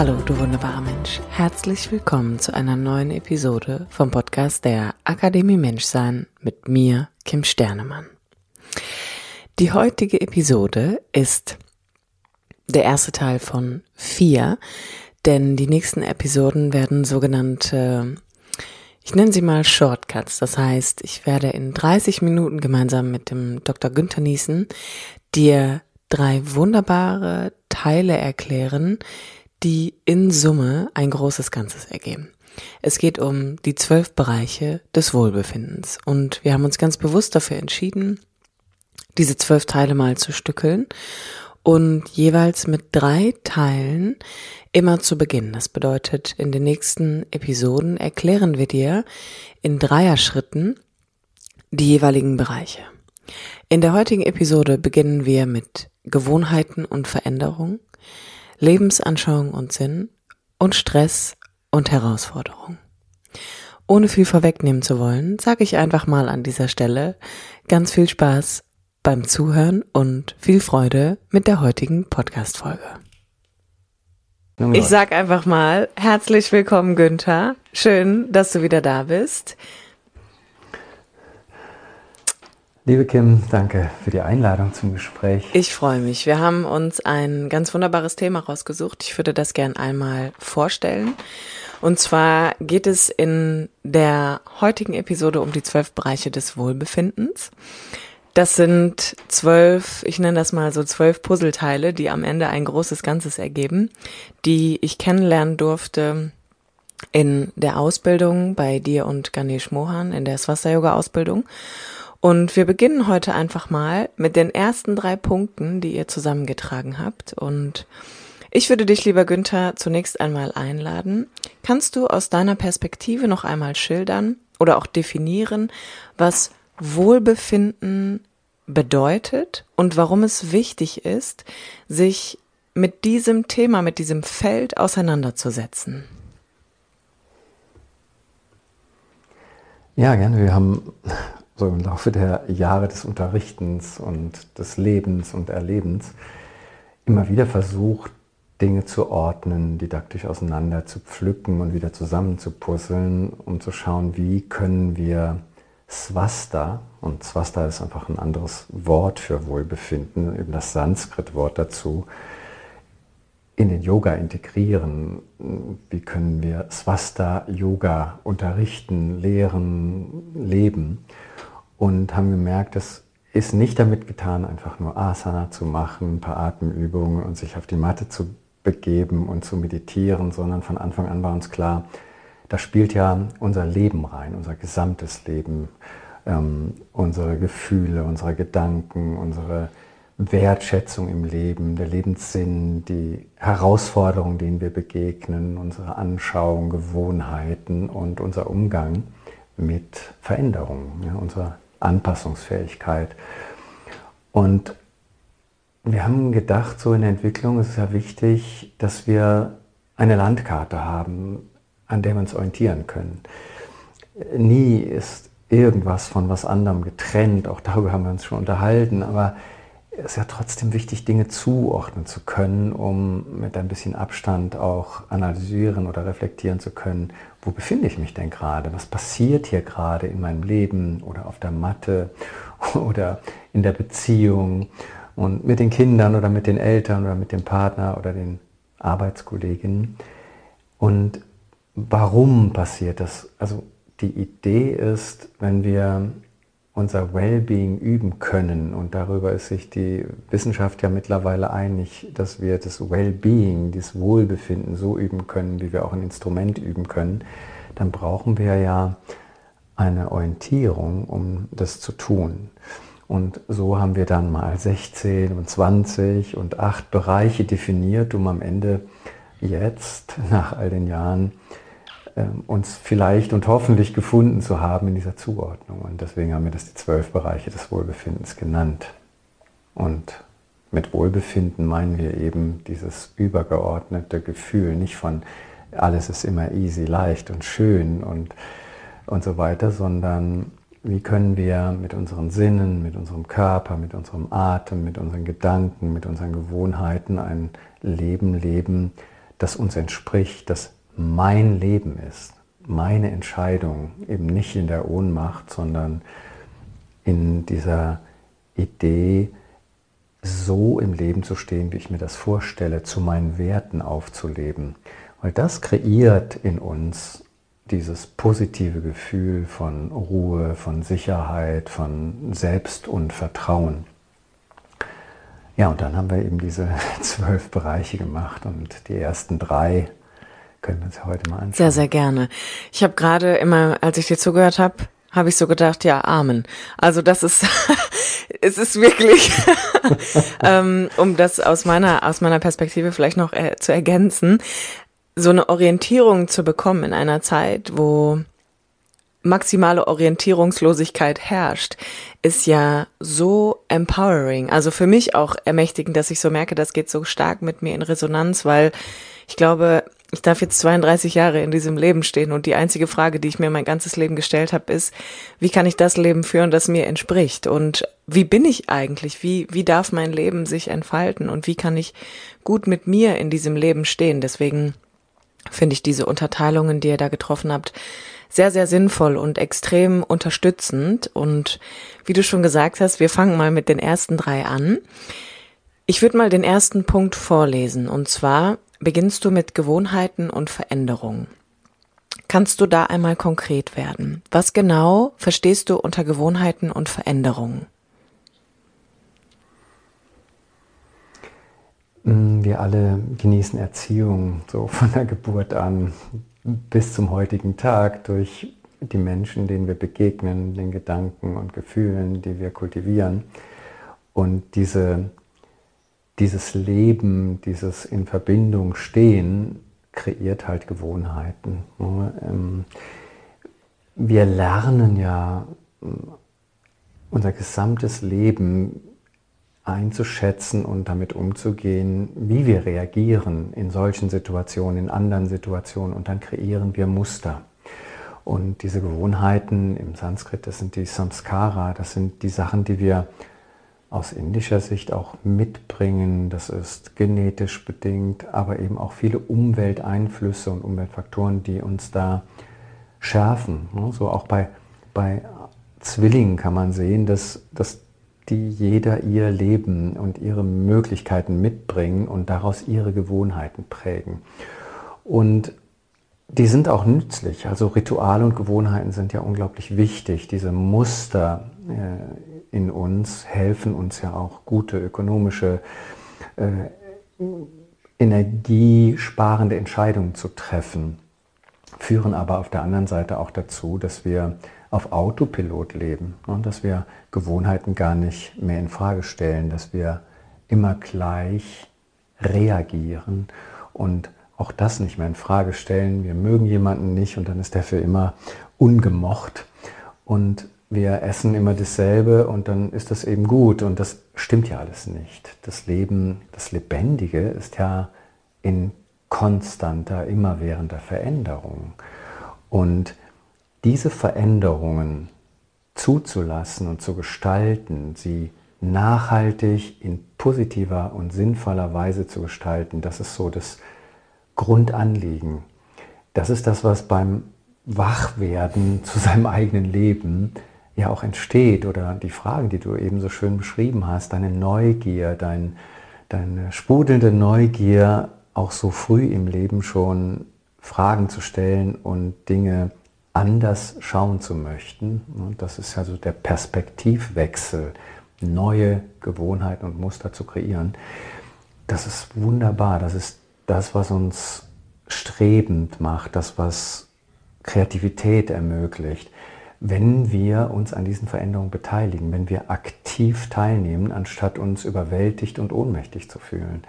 Hallo, du wunderbarer Mensch. Herzlich willkommen zu einer neuen Episode vom Podcast der Akademie Menschsein mit mir, Kim Sternemann. Die heutige Episode ist der erste Teil von vier, denn die nächsten Episoden werden sogenannte, ich nenne sie mal Shortcuts. Das heißt, ich werde in 30 Minuten gemeinsam mit dem Dr. Günther Niesen dir drei wunderbare Teile erklären, die in Summe ein großes Ganzes ergeben. Es geht um die zwölf Bereiche des Wohlbefindens und wir haben uns ganz bewusst dafür entschieden, diese zwölf Teile mal zu stückeln und jeweils mit drei Teilen immer zu beginnen. Das bedeutet, in den nächsten Episoden erklären wir dir in Dreierschritten die jeweiligen Bereiche. In der heutigen Episode beginnen wir mit Gewohnheiten und Veränderung. Lebensanschauung und Sinn und Stress und Herausforderung. Ohne viel vorwegnehmen zu wollen, sage ich einfach mal an dieser Stelle ganz viel Spaß beim Zuhören und viel Freude mit der heutigen Podcast-Folge. Ich sag einfach mal herzlich willkommen, Günther. Schön, dass du wieder da bist. Liebe Kim, danke für die Einladung zum Gespräch. Ich freue mich. Wir haben uns ein ganz wunderbares Thema rausgesucht. Ich würde das gern einmal vorstellen. Und zwar geht es in der heutigen Episode um die zwölf Bereiche des Wohlbefindens. Das sind zwölf, ich nenne das mal so zwölf Puzzleteile, die am Ende ein großes Ganzes ergeben, die ich kennenlernen durfte in der Ausbildung bei dir und Ganesh Mohan, in der Swasta-Yoga-Ausbildung. Und wir beginnen heute einfach mal mit den ersten drei Punkten, die ihr zusammengetragen habt. Und ich würde dich, lieber Günther, zunächst einmal einladen. Kannst du aus deiner Perspektive noch einmal schildern oder auch definieren, was Wohlbefinden bedeutet und warum es wichtig ist, sich mit diesem Thema, mit diesem Feld auseinanderzusetzen? Ja, gerne. Wir haben so im Laufe der Jahre des Unterrichtens und des Lebens und Erlebens immer wieder versucht, Dinge zu ordnen, didaktisch auseinander zu pflücken und wieder zusammenzupuzzeln, um zu schauen, wie können wir Swasta, und Swasta ist einfach ein anderes Wort für Wohlbefinden, eben das Sanskrit-Wort dazu, in den Yoga integrieren? Wie können wir Swasta-Yoga unterrichten, lehren, leben? Und haben gemerkt, es ist nicht damit getan, einfach nur Asana zu machen, ein paar Atemübungen und sich auf die Matte zu begeben und zu meditieren, sondern von Anfang an war uns klar, da spielt ja unser Leben rein, unser gesamtes Leben, ähm, unsere Gefühle, unsere Gedanken, unsere Wertschätzung im Leben, der Lebenssinn, die Herausforderungen, denen wir begegnen, unsere Anschauung, Gewohnheiten und unser Umgang mit Veränderungen, ja, unsere Anpassungsfähigkeit. Und wir haben gedacht, so in der Entwicklung ist es ja wichtig, dass wir eine Landkarte haben, an der wir uns orientieren können. Nie ist irgendwas von was anderem getrennt, auch darüber haben wir uns schon unterhalten, aber ist ja trotzdem wichtig, Dinge zuordnen zu können, um mit ein bisschen Abstand auch analysieren oder reflektieren zu können, wo befinde ich mich denn gerade? Was passiert hier gerade in meinem Leben oder auf der Matte oder in der Beziehung und mit den Kindern oder mit den Eltern oder mit dem Partner oder den Arbeitskolleginnen? Und warum passiert das? Also die Idee ist, wenn wir unser Wellbeing üben können. Und darüber ist sich die Wissenschaft ja mittlerweile einig, dass wir das Wellbeing, das Wohlbefinden so üben können, wie wir auch ein Instrument üben können. Dann brauchen wir ja eine Orientierung, um das zu tun. Und so haben wir dann mal 16 und 20 und 8 Bereiche definiert, um am Ende jetzt, nach all den Jahren, uns vielleicht und hoffentlich gefunden zu haben in dieser Zuordnung. Und deswegen haben wir das die zwölf Bereiche des Wohlbefindens genannt. Und mit Wohlbefinden meinen wir eben dieses übergeordnete Gefühl, nicht von alles ist immer easy, leicht und schön und, und so weiter, sondern wie können wir mit unseren Sinnen, mit unserem Körper, mit unserem Atem, mit unseren Gedanken, mit unseren Gewohnheiten ein Leben leben, das uns entspricht, das mein Leben ist, meine Entscheidung, eben nicht in der Ohnmacht, sondern in dieser Idee, so im Leben zu stehen, wie ich mir das vorstelle, zu meinen Werten aufzuleben. Weil das kreiert in uns dieses positive Gefühl von Ruhe, von Sicherheit, von Selbst und Vertrauen. Ja, und dann haben wir eben diese zwölf Bereiche gemacht und die ersten drei können wir uns heute mal anschauen. Sehr, sehr gerne. Ich habe gerade immer, als ich dir zugehört habe, habe ich so gedacht, ja, Amen. Also das ist, es ist wirklich, ähm, um das aus meiner aus meiner Perspektive vielleicht noch äh, zu ergänzen, so eine Orientierung zu bekommen in einer Zeit, wo maximale Orientierungslosigkeit herrscht, ist ja so empowering. Also für mich auch ermächtigend, dass ich so merke, das geht so stark mit mir in Resonanz, weil ich glaube, ich darf jetzt 32 Jahre in diesem Leben stehen und die einzige Frage, die ich mir mein ganzes Leben gestellt habe, ist, wie kann ich das Leben führen, das mir entspricht? Und wie bin ich eigentlich? Wie, wie darf mein Leben sich entfalten? Und wie kann ich gut mit mir in diesem Leben stehen? Deswegen finde ich diese Unterteilungen, die ihr da getroffen habt, sehr, sehr sinnvoll und extrem unterstützend. Und wie du schon gesagt hast, wir fangen mal mit den ersten drei an. Ich würde mal den ersten Punkt vorlesen. Und zwar beginnst du mit Gewohnheiten und Veränderungen. Kannst du da einmal konkret werden? Was genau verstehst du unter Gewohnheiten und Veränderungen? Mm, wir alle genießen Erziehung so von der Geburt an bis zum heutigen Tag durch die Menschen, denen wir begegnen, den Gedanken und Gefühlen, die wir kultivieren. Und diese, dieses Leben, dieses in Verbindung stehen, kreiert halt Gewohnheiten. Ähm, wir lernen ja unser gesamtes Leben einzuschätzen und damit umzugehen, wie wir reagieren in solchen Situationen, in anderen Situationen und dann kreieren wir Muster. Und diese Gewohnheiten im Sanskrit, das sind die Samskara, das sind die Sachen, die wir aus indischer Sicht auch mitbringen. Das ist genetisch bedingt, aber eben auch viele Umwelteinflüsse und Umweltfaktoren, die uns da schärfen. So auch bei, bei Zwillingen kann man sehen, dass, dass die jeder ihr Leben und ihre Möglichkeiten mitbringen und daraus ihre Gewohnheiten prägen. Und die sind auch nützlich. Also Rituale und Gewohnheiten sind ja unglaublich wichtig. Diese Muster äh, in uns helfen uns ja auch gute ökonomische, äh, energiesparende Entscheidungen zu treffen, führen aber auf der anderen Seite auch dazu, dass wir auf Autopilot leben und ne, dass wir Gewohnheiten gar nicht mehr in Frage stellen, dass wir immer gleich reagieren und auch das nicht mehr in Frage stellen. Wir mögen jemanden nicht und dann ist der für immer ungemocht und wir essen immer dasselbe und dann ist das eben gut und das stimmt ja alles nicht. Das Leben, das Lebendige ist ja in konstanter, immerwährender Veränderung und diese Veränderungen zuzulassen und zu gestalten, sie nachhaltig in positiver und sinnvoller Weise zu gestalten, das ist so das Grundanliegen. Das ist das, was beim Wachwerden zu seinem eigenen Leben ja auch entsteht oder die Fragen, die du eben so schön beschrieben hast, deine Neugier, dein, deine sprudelnde Neugier, auch so früh im Leben schon Fragen zu stellen und Dinge anders schauen zu möchten. Das ist also der Perspektivwechsel, neue Gewohnheiten und Muster zu kreieren. Das ist wunderbar. Das ist das, was uns strebend macht, das, was Kreativität ermöglicht. Wenn wir uns an diesen Veränderungen beteiligen, wenn wir aktiv teilnehmen, anstatt uns überwältigt und ohnmächtig zu fühlen.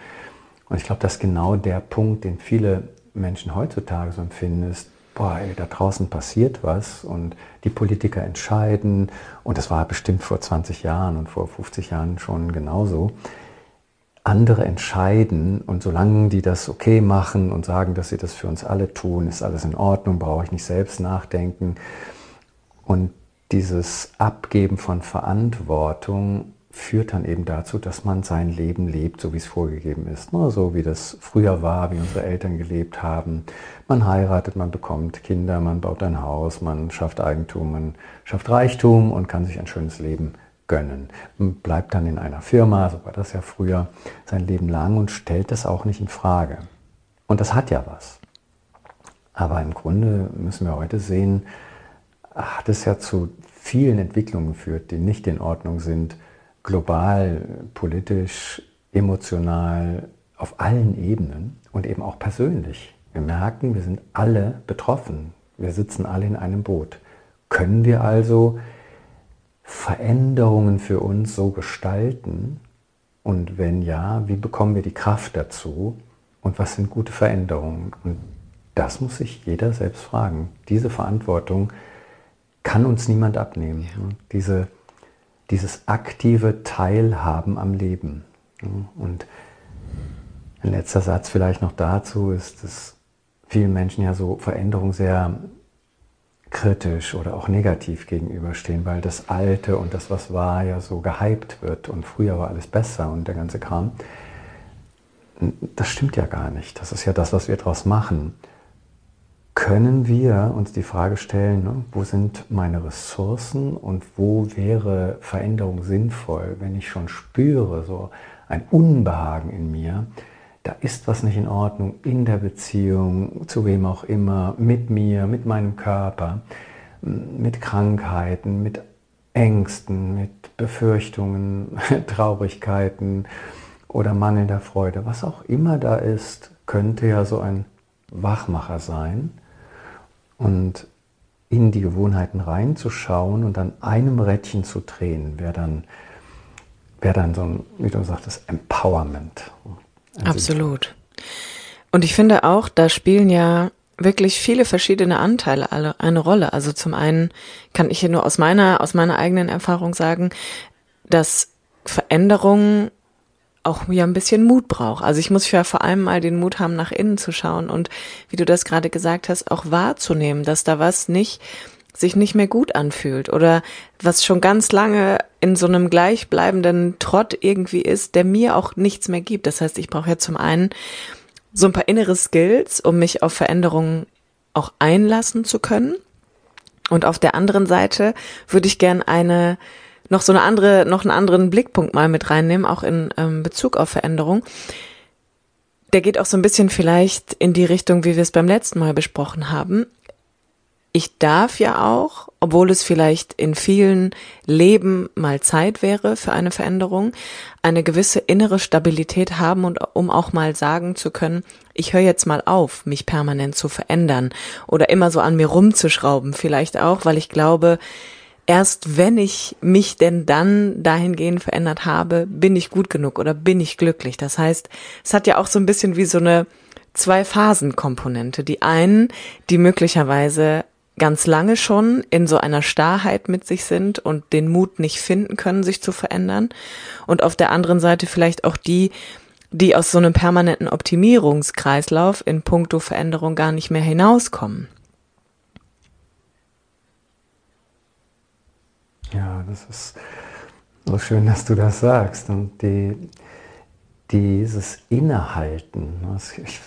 Und ich glaube, das ist genau der Punkt, den viele Menschen heutzutage so empfinden, ist, boah, ey, da draußen passiert was und die Politiker entscheiden und das war bestimmt vor 20 Jahren und vor 50 Jahren schon genauso. Andere entscheiden und solange die das okay machen und sagen, dass sie das für uns alle tun, ist alles in Ordnung, brauche ich nicht selbst nachdenken. Und dieses Abgeben von Verantwortung führt dann eben dazu, dass man sein Leben lebt, so wie es vorgegeben ist. Ne? So wie das früher war, wie unsere Eltern gelebt haben. Man heiratet, man bekommt Kinder, man baut ein Haus, man schafft Eigentum, man schafft Reichtum und kann sich ein schönes Leben gönnen. Man bleibt dann in einer Firma, so war das ja früher, sein Leben lang und stellt das auch nicht in Frage. Und das hat ja was. Aber im Grunde müssen wir heute sehen, hat es ja zu vielen Entwicklungen geführt, die nicht in Ordnung sind, global, politisch, emotional, auf allen Ebenen und eben auch persönlich. Wir merken, wir sind alle betroffen. Wir sitzen alle in einem Boot. Können wir also Veränderungen für uns so gestalten? Und wenn ja, wie bekommen wir die Kraft dazu? Und was sind gute Veränderungen? Und das muss sich jeder selbst fragen. Diese Verantwortung kann uns niemand abnehmen. Ja. Diese dieses aktive Teilhaben am Leben. Und ein letzter Satz vielleicht noch dazu ist, dass vielen Menschen ja so Veränderungen sehr kritisch oder auch negativ gegenüberstehen, weil das Alte und das, was war, ja so gehypt wird und früher war alles besser und der ganze Kram. Das stimmt ja gar nicht. Das ist ja das, was wir daraus machen können wir uns die Frage stellen, ne, wo sind meine Ressourcen und wo wäre Veränderung sinnvoll, wenn ich schon spüre, so ein Unbehagen in mir, da ist was nicht in Ordnung in der Beziehung, zu wem auch immer, mit mir, mit meinem Körper, mit Krankheiten, mit Ängsten, mit Befürchtungen, Traurigkeiten oder mangelnder Freude, was auch immer da ist, könnte ja so ein Wachmacher sein, und in die Gewohnheiten reinzuschauen und an einem Rädchen zu drehen, wäre dann, wär dann so ein, wie du sagtest, Empowerment. Absolut. Und ich finde auch, da spielen ja wirklich viele verschiedene Anteile alle eine Rolle. Also zum einen kann ich hier nur aus meiner, aus meiner eigenen Erfahrung sagen, dass Veränderungen auch ja ein bisschen Mut braucht. Also ich muss ja vor allem mal den Mut haben, nach innen zu schauen und wie du das gerade gesagt hast, auch wahrzunehmen, dass da was nicht sich nicht mehr gut anfühlt oder was schon ganz lange in so einem gleichbleibenden Trott irgendwie ist, der mir auch nichts mehr gibt. Das heißt, ich brauche ja zum einen so ein paar innere Skills, um mich auf Veränderungen auch einlassen zu können. Und auf der anderen Seite würde ich gern eine noch so eine andere, noch einen anderen Blickpunkt mal mit reinnehmen, auch in ähm, Bezug auf Veränderung. Der geht auch so ein bisschen vielleicht in die Richtung, wie wir es beim letzten Mal besprochen haben. Ich darf ja auch, obwohl es vielleicht in vielen Leben mal Zeit wäre für eine Veränderung, eine gewisse innere Stabilität haben und um auch mal sagen zu können, ich höre jetzt mal auf, mich permanent zu verändern oder immer so an mir rumzuschrauben, vielleicht auch, weil ich glaube, erst wenn ich mich denn dann dahingehend verändert habe, bin ich gut genug oder bin ich glücklich. Das heißt, es hat ja auch so ein bisschen wie so eine Zwei-Phasen-Komponente. Die einen, die möglicherweise ganz lange schon in so einer Starrheit mit sich sind und den Mut nicht finden können, sich zu verändern. Und auf der anderen Seite vielleicht auch die, die aus so einem permanenten Optimierungskreislauf in puncto Veränderung gar nicht mehr hinauskommen. Ja, das ist so schön, dass du das sagst. Und die, dieses Innehalten, das, ich,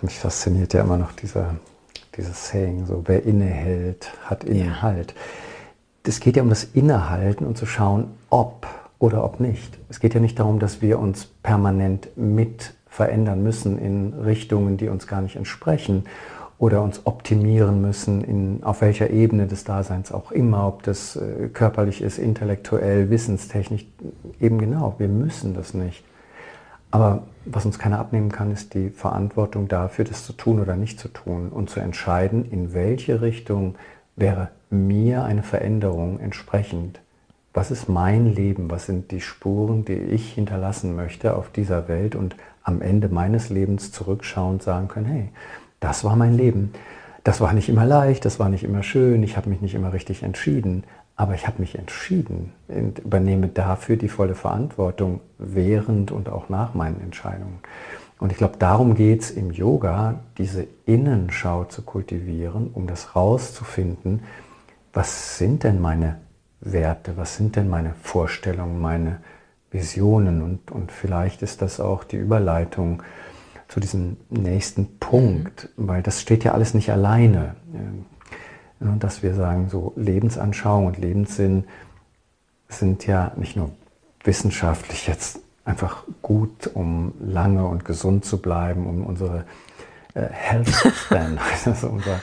mich fasziniert ja immer noch dieser, dieses Saying, so wer innehält, hat Innehalt. Es geht ja um das Innehalten und zu schauen, ob oder ob nicht. Es geht ja nicht darum, dass wir uns permanent mit verändern müssen in Richtungen, die uns gar nicht entsprechen oder uns optimieren müssen, in, auf welcher Ebene des Daseins auch immer, ob das äh, körperlich ist, intellektuell, wissenstechnisch, eben genau, wir müssen das nicht. Aber was uns keiner abnehmen kann, ist die Verantwortung dafür, das zu tun oder nicht zu tun und zu entscheiden, in welche Richtung wäre mir eine Veränderung entsprechend? Was ist mein Leben? Was sind die Spuren, die ich hinterlassen möchte auf dieser Welt und am Ende meines Lebens zurückschauend sagen können, hey, das war mein Leben. Das war nicht immer leicht, das war nicht immer schön, ich habe mich nicht immer richtig entschieden, aber ich habe mich entschieden und übernehme dafür die volle Verantwortung während und auch nach meinen Entscheidungen. Und ich glaube, darum geht es im Yoga, diese Innenschau zu kultivieren, um das rauszufinden, was sind denn meine Werte, was sind denn meine Vorstellungen, meine Visionen und, und vielleicht ist das auch die Überleitung zu diesem nächsten Punkt, mhm. weil das steht ja alles nicht alleine. Dass wir sagen, so Lebensanschauung und Lebenssinn sind ja nicht nur wissenschaftlich jetzt einfach gut, um lange und gesund zu bleiben, um unsere äh, Health Span, also unsere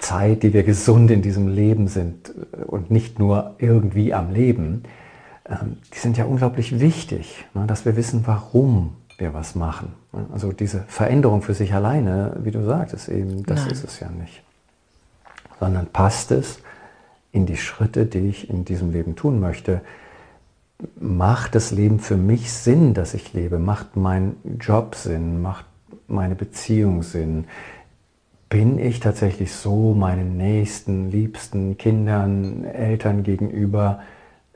Zeit, die wir gesund in diesem Leben sind äh, und nicht nur irgendwie am Leben, ähm, die sind ja unglaublich wichtig, ne, dass wir wissen, warum wir was machen. Also diese Veränderung für sich alleine, wie du sagtest, eben, das Nein. ist es ja nicht. Sondern passt es in die Schritte, die ich in diesem Leben tun möchte. Macht das Leben für mich Sinn, dass ich lebe? Macht mein Job Sinn? Macht meine Beziehung Sinn? Bin ich tatsächlich so meinen nächsten, liebsten Kindern, Eltern gegenüber,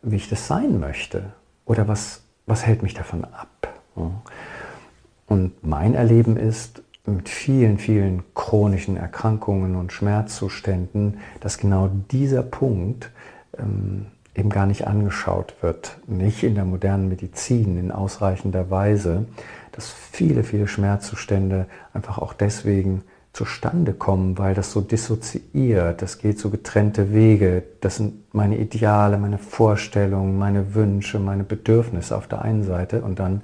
wie ich das sein möchte? Oder was, was hält mich davon ab? Und mein Erleben ist mit vielen, vielen chronischen Erkrankungen und Schmerzzuständen, dass genau dieser Punkt ähm, eben gar nicht angeschaut wird, nicht in der modernen Medizin in ausreichender Weise, dass viele, viele Schmerzzustände einfach auch deswegen zustande kommen, weil das so dissoziiert, das geht so getrennte Wege, das sind meine Ideale, meine Vorstellungen, meine Wünsche, meine Bedürfnisse auf der einen Seite und dann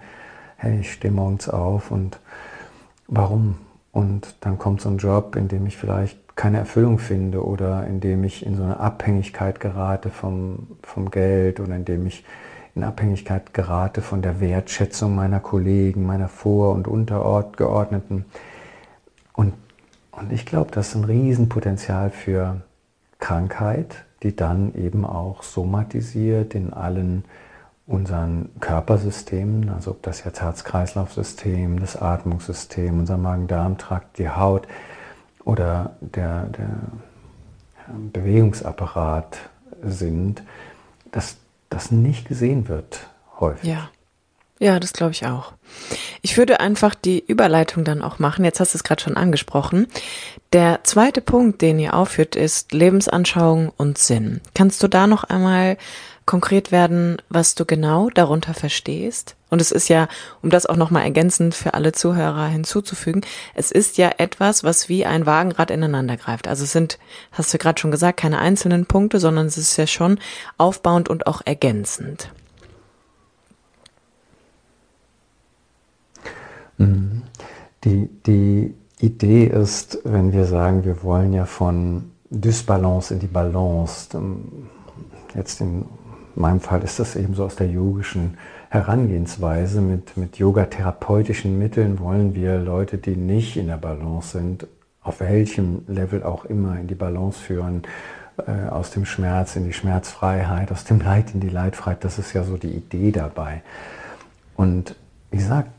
hey, ich stehe morgens auf und warum? Und dann kommt so ein Job, in dem ich vielleicht keine Erfüllung finde oder in dem ich in so eine Abhängigkeit gerate vom, vom Geld oder in dem ich in Abhängigkeit gerate von der Wertschätzung meiner Kollegen, meiner Vor- und Untergeordneten. Und, und ich glaube, das ist ein Riesenpotenzial für Krankheit, die dann eben auch somatisiert in allen unseren Körpersystemen, also ob das jetzt Herz-Kreislauf-System, das Atmungssystem, unser Magen-Darm-Trakt, die Haut oder der, der Bewegungsapparat sind, dass das nicht gesehen wird häufig. Ja. Ja, das glaube ich auch. Ich würde einfach die Überleitung dann auch machen. Jetzt hast du es gerade schon angesprochen. Der zweite Punkt, den ihr aufführt, ist Lebensanschauung und Sinn. Kannst du da noch einmal konkret werden, was du genau darunter verstehst. Und es ist ja, um das auch nochmal ergänzend für alle Zuhörer hinzuzufügen, es ist ja etwas, was wie ein Wagenrad ineinander greift. Also es sind, hast du gerade schon gesagt, keine einzelnen Punkte, sondern es ist ja schon aufbauend und auch ergänzend. Mhm. Die, die Idee ist, wenn wir sagen, wir wollen ja von Dysbalance in die Balance, jetzt in in meinem Fall ist das eben so aus der yogischen Herangehensweise. Mit, mit yoga-therapeutischen Mitteln wollen wir Leute, die nicht in der Balance sind, auf welchem Level auch immer in die Balance führen, äh, aus dem Schmerz in die Schmerzfreiheit, aus dem Leid in die Leidfreiheit. Das ist ja so die Idee dabei. Und wie gesagt,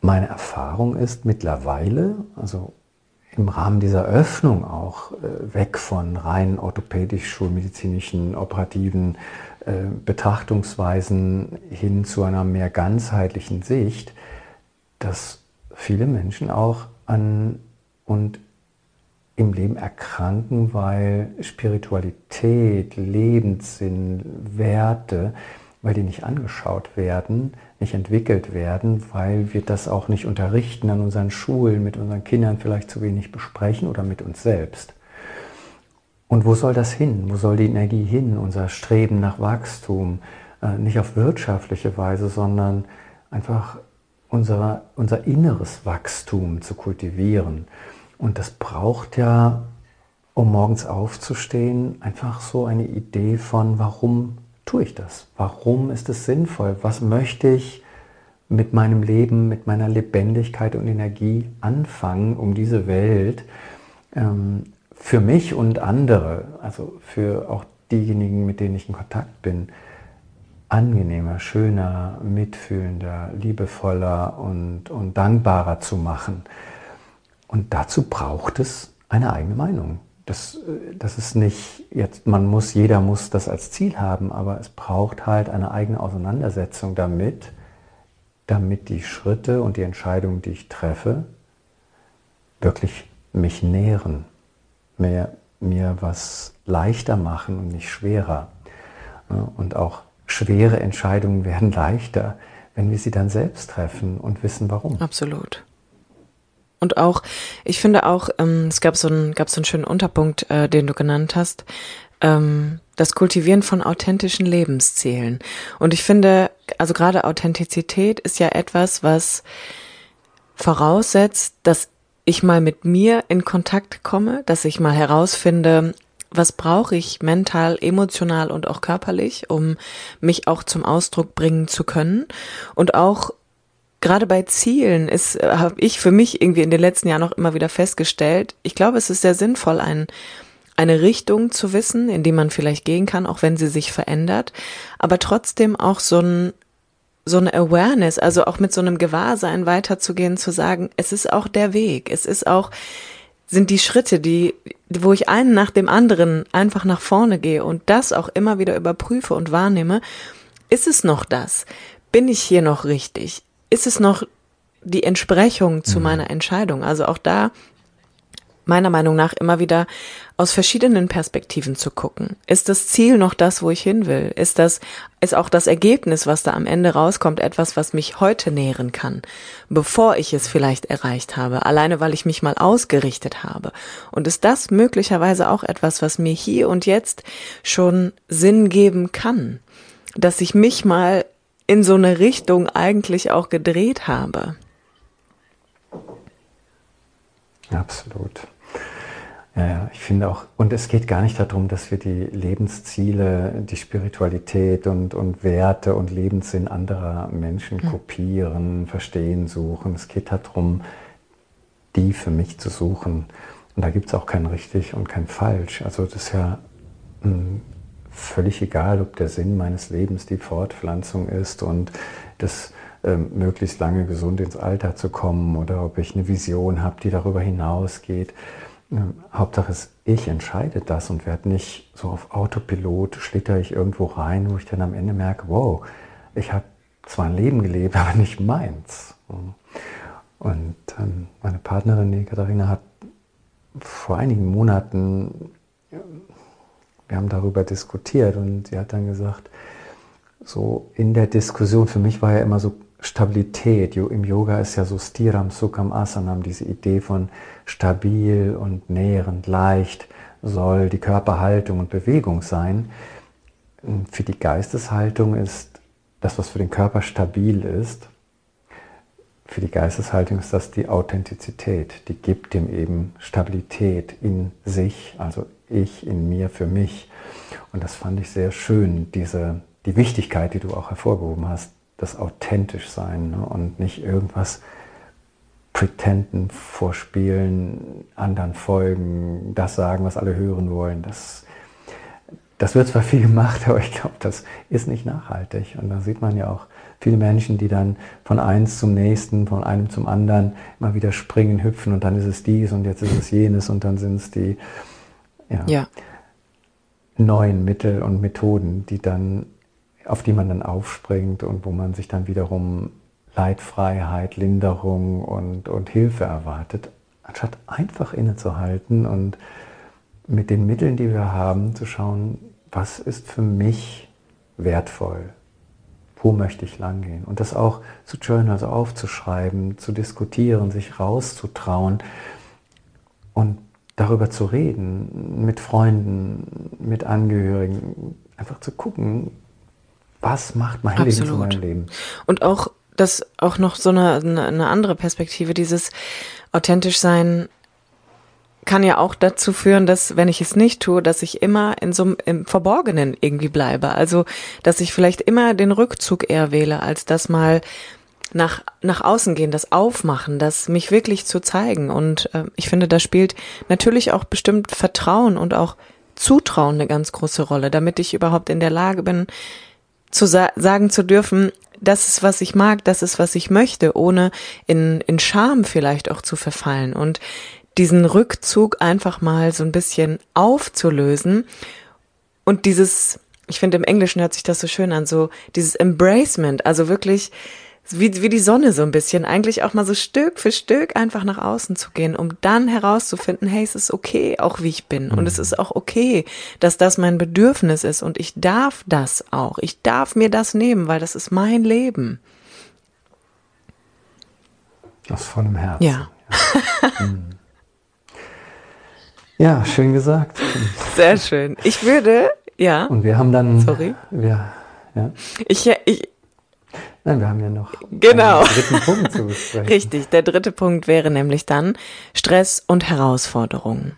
meine Erfahrung ist mittlerweile, also im Rahmen dieser Öffnung auch äh, weg von rein orthopädisch-schulmedizinischen operativen äh, Betrachtungsweisen hin zu einer mehr ganzheitlichen Sicht, dass viele Menschen auch an und im Leben erkranken, weil Spiritualität, Lebenssinn, Werte, weil die nicht angeschaut werden, nicht entwickelt werden, weil wir das auch nicht unterrichten an unseren Schulen, mit unseren Kindern vielleicht zu wenig besprechen oder mit uns selbst. Und wo soll das hin? Wo soll die Energie hin? Unser Streben nach Wachstum, äh, nicht auf wirtschaftliche Weise, sondern einfach unser, unser inneres Wachstum zu kultivieren. Und das braucht ja, um morgens aufzustehen, einfach so eine Idee von, warum tue ich das? Warum ist es sinnvoll? Was möchte ich mit meinem Leben, mit meiner Lebendigkeit und Energie anfangen, um diese Welt ähm, für mich und andere, also für auch diejenigen, mit denen ich in Kontakt bin, angenehmer, schöner, mitfühlender, liebevoller und, und dankbarer zu machen. Und dazu braucht es eine eigene Meinung. Das, das ist nicht jetzt, man muss, jeder muss das als Ziel haben, aber es braucht halt eine eigene Auseinandersetzung damit, damit die Schritte und die Entscheidungen, die ich treffe, wirklich mich nähren, mir, mir was leichter machen und nicht schwerer. Und auch schwere Entscheidungen werden leichter, wenn wir sie dann selbst treffen und wissen warum. Absolut. Und auch, ich finde auch, ähm, es gab so einen, gab so einen schönen Unterpunkt, äh, den du genannt hast, ähm, das Kultivieren von authentischen Lebenszielen. Und ich finde, also gerade Authentizität ist ja etwas, was voraussetzt, dass ich mal mit mir in Kontakt komme, dass ich mal herausfinde, was brauche ich mental, emotional und auch körperlich, um mich auch zum Ausdruck bringen zu können und auch gerade bei Zielen ist, äh, habe ich für mich irgendwie in den letzten Jahren noch immer wieder festgestellt, ich glaube, es ist sehr sinnvoll, ein, eine Richtung zu wissen, in die man vielleicht gehen kann, auch wenn sie sich verändert, aber trotzdem auch so ein so eine Awareness, also auch mit so einem Gewahrsein weiterzugehen, zu sagen, es ist auch der Weg, es ist auch, sind die Schritte, die, wo ich einen nach dem anderen einfach nach vorne gehe und das auch immer wieder überprüfe und wahrnehme, ist es noch das? Bin ich hier noch richtig? Ist es noch die Entsprechung zu mhm. meiner Entscheidung. Also auch da meiner Meinung nach immer wieder aus verschiedenen Perspektiven zu gucken. Ist das Ziel noch das, wo ich hin will? Ist das, ist auch das Ergebnis, was da am Ende rauskommt, etwas, was mich heute nähren kann, bevor ich es vielleicht erreicht habe, alleine weil ich mich mal ausgerichtet habe? Und ist das möglicherweise auch etwas, was mir hier und jetzt schon Sinn geben kann? Dass ich mich mal in so eine Richtung eigentlich auch gedreht habe. Absolut. Ja, ich finde auch, und es geht gar nicht darum, dass wir die Lebensziele, die Spiritualität und, und Werte und Lebenssinn anderer Menschen mhm. kopieren, verstehen, suchen. Es geht darum, die für mich zu suchen. Und da gibt es auch kein richtig und kein falsch. Also das ist ja hm, völlig egal, ob der Sinn meines Lebens die Fortpflanzung ist und das ähm, möglichst lange gesund ins Alter zu kommen oder ob ich eine Vision habe, die darüber hinausgeht. Ähm, Hauptsache ist, ich entscheide das und werde nicht so auf Autopilot, schlitter ich irgendwo rein, wo ich dann am Ende merke, wow, ich habe zwar ein Leben gelebt, aber nicht meins. Und ähm, meine Partnerin, die Katharina, hat vor einigen Monaten wir haben darüber diskutiert und sie hat dann gesagt, so in der Diskussion, für mich war ja immer so Stabilität. Im Yoga ist ja so Stiram Sukham Asanam, diese Idee von stabil und nährend, leicht soll die Körperhaltung und Bewegung sein. Für die Geisteshaltung ist das, was für den Körper stabil ist, für die Geisteshaltung ist das die Authentizität. Die gibt dem eben Stabilität in sich, also ich in mir für mich. Und das fand ich sehr schön, diese, die Wichtigkeit, die du auch hervorgehoben hast, das authentisch sein ne? und nicht irgendwas pretenden, vorspielen, anderen folgen, das sagen, was alle hören wollen. Das, das wird zwar viel gemacht, aber ich glaube, das ist nicht nachhaltig. Und da sieht man ja auch viele Menschen, die dann von eins zum nächsten, von einem zum anderen immer wieder springen, hüpfen und dann ist es dies und jetzt ist es jenes und dann sind es die ja, ja. neuen Mittel und Methoden, die dann, auf die man dann aufspringt und wo man sich dann wiederum Leidfreiheit, Linderung und, und Hilfe erwartet, anstatt einfach innezuhalten und mit den Mitteln, die wir haben, zu schauen, was ist für mich wertvoll, wo möchte ich langgehen? Und das auch zu Journals aufzuschreiben, zu diskutieren, sich rauszutrauen und darüber zu reden, mit Freunden, mit Angehörigen, einfach zu gucken, was macht mein Absolut. Leben zu meinem Leben. Und auch das auch noch so eine, eine andere Perspektive, dieses authentisch sein kann ja auch dazu führen, dass wenn ich es nicht tue, dass ich immer in so einem im Verborgenen irgendwie bleibe. Also, dass ich vielleicht immer den Rückzug eher wähle, als das mal nach, nach außen gehen, das Aufmachen, das mich wirklich zu zeigen. Und äh, ich finde, da spielt natürlich auch bestimmt Vertrauen und auch Zutrauen eine ganz große Rolle, damit ich überhaupt in der Lage bin, zu sa sagen zu dürfen, das ist, was ich mag, das ist, was ich möchte, ohne in, in Scham vielleicht auch zu verfallen und diesen Rückzug einfach mal so ein bisschen aufzulösen und dieses, ich finde im Englischen hört sich das so schön an, so dieses Embracement, also wirklich wie, wie die Sonne so ein bisschen, eigentlich auch mal so Stück für Stück einfach nach außen zu gehen, um dann herauszufinden, hey, es ist okay, auch wie ich bin. Und es mhm. ist auch okay, dass das mein Bedürfnis ist. Und ich darf das auch. Ich darf mir das nehmen, weil das ist mein Leben. Aus vollem Herzen. Ja. Ja, mhm. ja schön gesagt. Sehr schön. Ich würde, ja. Und wir haben dann. Sorry. Wir, ja. Ich, ich, Nein, wir haben ja noch genau. einen dritten Punkt zu besprechen. Richtig, der dritte Punkt wäre nämlich dann Stress und Herausforderungen.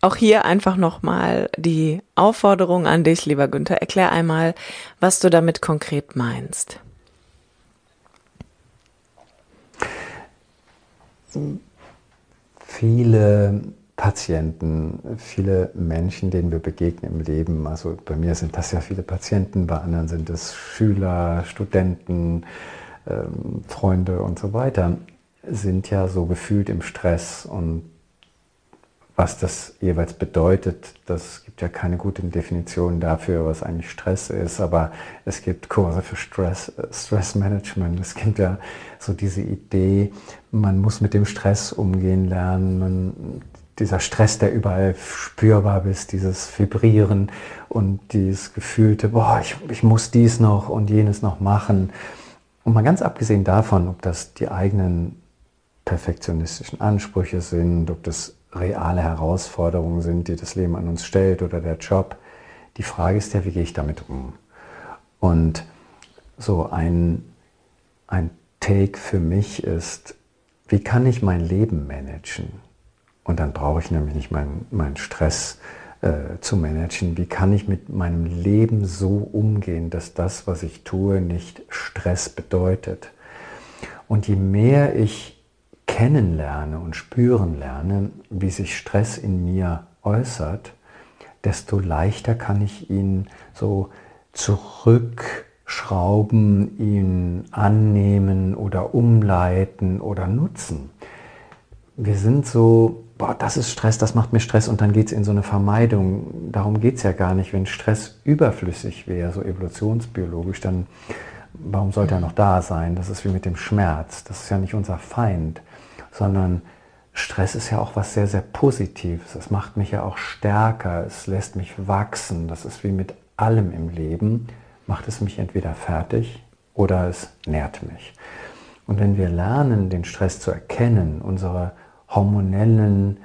Auch hier einfach nochmal die Aufforderung an dich, lieber Günther. Erklär einmal, was du damit konkret meinst. Viele Patienten, viele Menschen, denen wir begegnen im Leben. Also bei mir sind das ja viele Patienten, bei anderen sind es Schüler, Studenten, ähm, Freunde und so weiter, sind ja so gefühlt im Stress und was das jeweils bedeutet, das gibt ja keine gute Definition dafür, was eigentlich Stress ist, aber es gibt Kurse für Stress, äh, Stress Management. Es gibt ja so diese Idee, man muss mit dem Stress umgehen lernen, man dieser Stress, der überall spürbar ist, dieses Vibrieren und dieses gefühlte, boah, ich, ich muss dies noch und jenes noch machen. Und mal ganz abgesehen davon, ob das die eigenen perfektionistischen Ansprüche sind, ob das reale Herausforderungen sind, die das Leben an uns stellt oder der Job. Die Frage ist ja, wie gehe ich damit um? Und so ein, ein Take für mich ist, wie kann ich mein Leben managen? Und dann brauche ich nämlich nicht meinen, meinen Stress äh, zu managen. Wie kann ich mit meinem Leben so umgehen, dass das, was ich tue, nicht Stress bedeutet? Und je mehr ich kennenlerne und spüren lerne, wie sich Stress in mir äußert, desto leichter kann ich ihn so zurückschrauben, ihn annehmen oder umleiten oder nutzen. Wir sind so boah, das ist Stress, das macht mir Stress und dann geht es in so eine Vermeidung. Darum geht es ja gar nicht. Wenn Stress überflüssig wäre, so evolutionsbiologisch, dann warum sollte er noch da sein? Das ist wie mit dem Schmerz. Das ist ja nicht unser Feind, sondern Stress ist ja auch was sehr, sehr Positives. Es macht mich ja auch stärker, es lässt mich wachsen. Das ist wie mit allem im Leben. Macht es mich entweder fertig oder es nährt mich. Und wenn wir lernen, den Stress zu erkennen, unsere hormonellen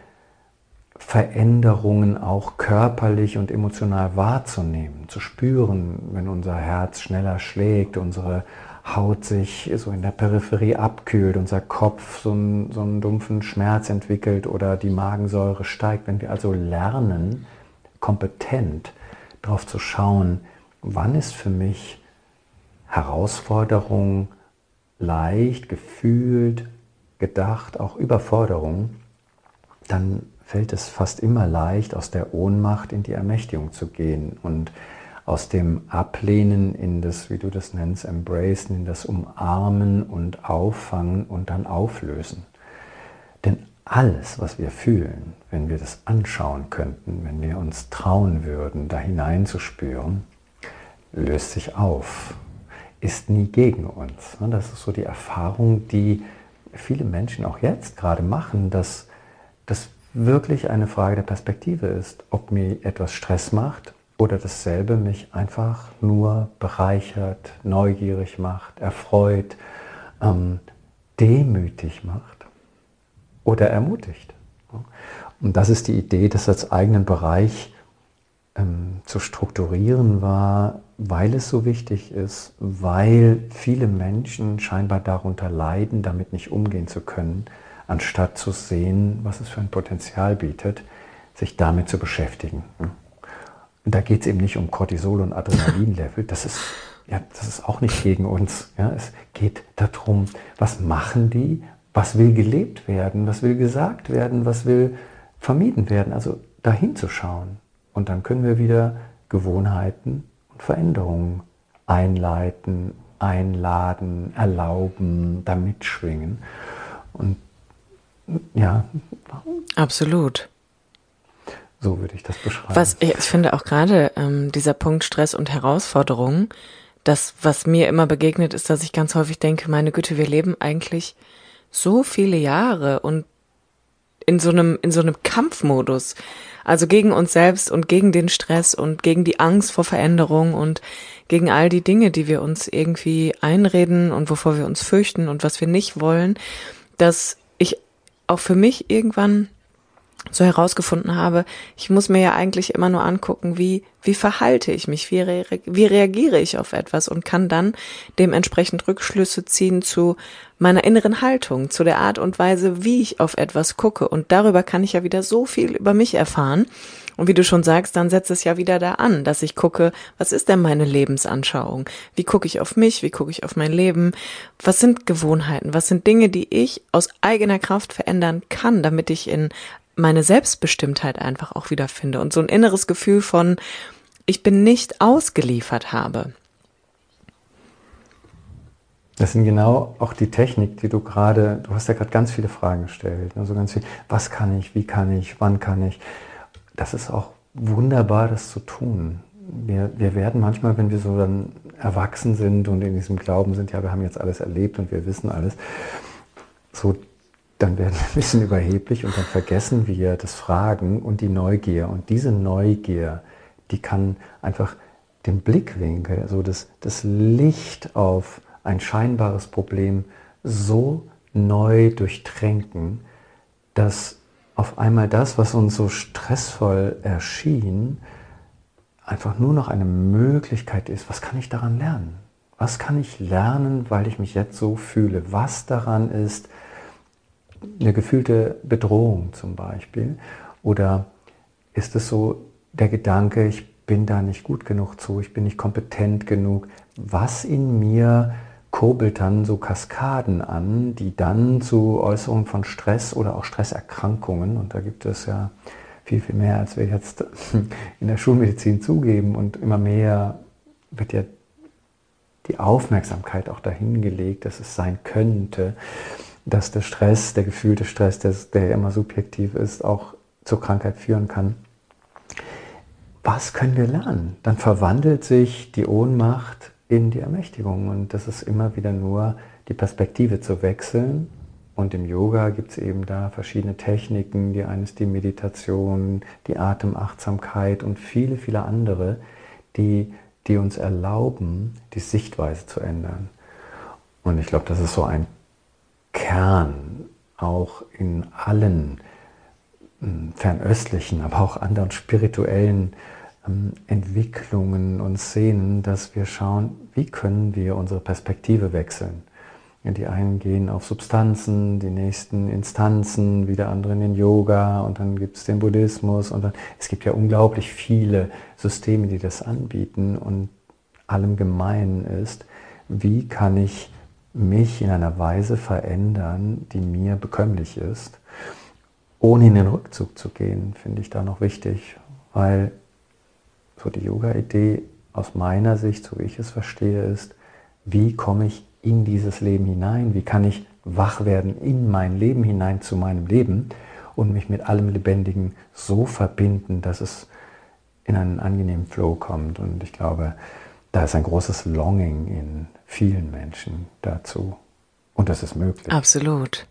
Veränderungen auch körperlich und emotional wahrzunehmen, zu spüren, wenn unser Herz schneller schlägt, unsere Haut sich so in der Peripherie abkühlt, unser Kopf so einen, so einen dumpfen Schmerz entwickelt oder die Magensäure steigt. Wenn wir also lernen, kompetent darauf zu schauen, wann ist für mich Herausforderung leicht, gefühlt, gedacht, auch Überforderung, dann fällt es fast immer leicht, aus der Ohnmacht in die Ermächtigung zu gehen und aus dem Ablehnen in das, wie du das nennst, Embracen, in das Umarmen und Auffangen und dann Auflösen. Denn alles, was wir fühlen, wenn wir das anschauen könnten, wenn wir uns trauen würden, da hineinzuspüren, löst sich auf, ist nie gegen uns. Das ist so die Erfahrung, die viele Menschen auch jetzt gerade machen, dass das wirklich eine Frage der Perspektive ist, ob mir etwas Stress macht oder dasselbe mich einfach nur bereichert, neugierig macht, erfreut, ähm, demütig macht oder ermutigt. Und das ist die Idee, das als eigenen Bereich ähm, zu strukturieren war, weil es so wichtig ist, weil viele Menschen scheinbar darunter leiden, damit nicht umgehen zu können, anstatt zu sehen, was es für ein Potenzial bietet, sich damit zu beschäftigen. Und da geht es eben nicht um Cortisol und Adrenalinlevel, das ist ja, das ist auch nicht gegen uns. Ja, es geht darum, was machen die, was will gelebt werden, was will gesagt werden, was will vermieden werden. Also dahin zu schauen. Und dann können wir wieder Gewohnheiten und Veränderungen einleiten, einladen, erlauben, da mitschwingen. Und ja. Absolut. So würde ich das beschreiben. Was ich finde auch gerade ähm, dieser Punkt Stress und Herausforderungen, das, was mir immer begegnet, ist, dass ich ganz häufig denke, meine Güte, wir leben eigentlich so viele Jahre und in so einem, in so einem Kampfmodus. Also gegen uns selbst und gegen den Stress und gegen die Angst vor Veränderung und gegen all die Dinge, die wir uns irgendwie einreden und wovor wir uns fürchten und was wir nicht wollen, dass ich auch für mich irgendwann so herausgefunden habe, ich muss mir ja eigentlich immer nur angucken, wie, wie verhalte ich mich, wie, re wie reagiere ich auf etwas und kann dann dementsprechend Rückschlüsse ziehen zu meiner inneren Haltung, zu der Art und Weise, wie ich auf etwas gucke. Und darüber kann ich ja wieder so viel über mich erfahren. Und wie du schon sagst, dann setzt es ja wieder da an, dass ich gucke, was ist denn meine Lebensanschauung? Wie gucke ich auf mich? Wie gucke ich auf mein Leben? Was sind Gewohnheiten? Was sind Dinge, die ich aus eigener Kraft verändern kann, damit ich in meine Selbstbestimmtheit einfach auch wiederfinde und so ein inneres Gefühl von, ich bin nicht ausgeliefert habe. Das sind genau auch die Technik, die du gerade, du hast ja gerade ganz viele Fragen gestellt, also ganz viel, was kann ich, wie kann ich, wann kann ich. Das ist auch wunderbar, das zu tun. Wir, wir werden manchmal, wenn wir so dann erwachsen sind und in diesem Glauben sind, ja, wir haben jetzt alles erlebt und wir wissen alles, so dann werden wir ein bisschen überheblich und dann vergessen wir das Fragen und die Neugier. Und diese Neugier, die kann einfach den Blickwinkel, also das, das Licht auf ein scheinbares Problem so neu durchtränken, dass auf einmal das, was uns so stressvoll erschien, einfach nur noch eine Möglichkeit ist. Was kann ich daran lernen? Was kann ich lernen, weil ich mich jetzt so fühle? Was daran ist, eine gefühlte Bedrohung zum Beispiel? Oder ist es so der Gedanke, ich bin da nicht gut genug zu, ich bin nicht kompetent genug? Was in mir kurbelt dann so Kaskaden an, die dann zu Äußerungen von Stress oder auch Stresserkrankungen, und da gibt es ja viel, viel mehr, als wir jetzt in der Schulmedizin zugeben und immer mehr wird ja die Aufmerksamkeit auch dahin gelegt, dass es sein könnte, dass der Stress, der gefühlte Stress, der, der immer subjektiv ist, auch zur Krankheit führen kann. Was können wir lernen? Dann verwandelt sich die Ohnmacht in die Ermächtigung und das ist immer wieder nur die Perspektive zu wechseln. Und im Yoga gibt es eben da verschiedene Techniken. Die eine ist die Meditation, die Atemachtsamkeit und viele, viele andere, die, die uns erlauben, die Sichtweise zu ändern. Und ich glaube, das ist so ein Kern auch in allen hm, fernöstlichen, aber auch anderen spirituellen ähm, Entwicklungen und Szenen, dass wir schauen, wie können wir unsere Perspektive wechseln. Die einen gehen auf Substanzen, die nächsten Instanzen, wieder andere in den Yoga und dann gibt es den Buddhismus und dann, es gibt ja unglaublich viele Systeme, die das anbieten und allem gemein ist, wie kann ich mich in einer Weise verändern, die mir bekömmlich ist, ohne in den Rückzug zu gehen, finde ich da noch wichtig, weil so die Yoga-Idee aus meiner Sicht, so wie ich es verstehe, ist, wie komme ich in dieses Leben hinein, wie kann ich wach werden in mein Leben hinein zu meinem Leben und mich mit allem Lebendigen so verbinden, dass es in einen angenehmen Flow kommt. Und ich glaube, da ist ein großes Longing in vielen Menschen dazu. Und das ist möglich. Absolut.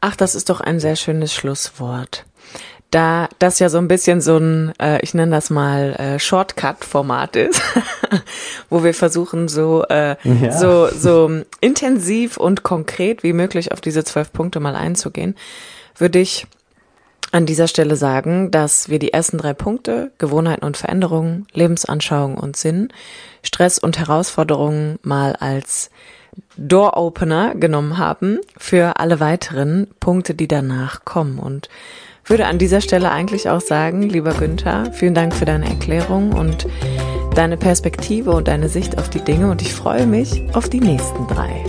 Ach, das ist doch ein sehr schönes Schlusswort. Da das ja so ein bisschen so ein, äh, ich nenne das mal äh, Shortcut-Format ist, wo wir versuchen so äh, ja. so so intensiv und konkret wie möglich auf diese zwölf Punkte mal einzugehen, würde ich an dieser Stelle sagen, dass wir die ersten drei Punkte, Gewohnheiten und Veränderungen, Lebensanschauung und Sinn, Stress und Herausforderungen mal als Door-Opener genommen haben für alle weiteren Punkte, die danach kommen. Und würde an dieser Stelle eigentlich auch sagen, lieber Günther, vielen Dank für deine Erklärung und deine Perspektive und deine Sicht auf die Dinge und ich freue mich auf die nächsten drei.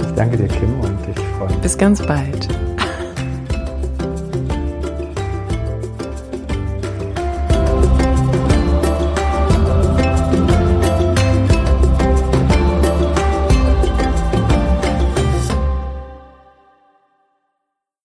Ich danke dir, Kim, und ich. Bis ganz bald.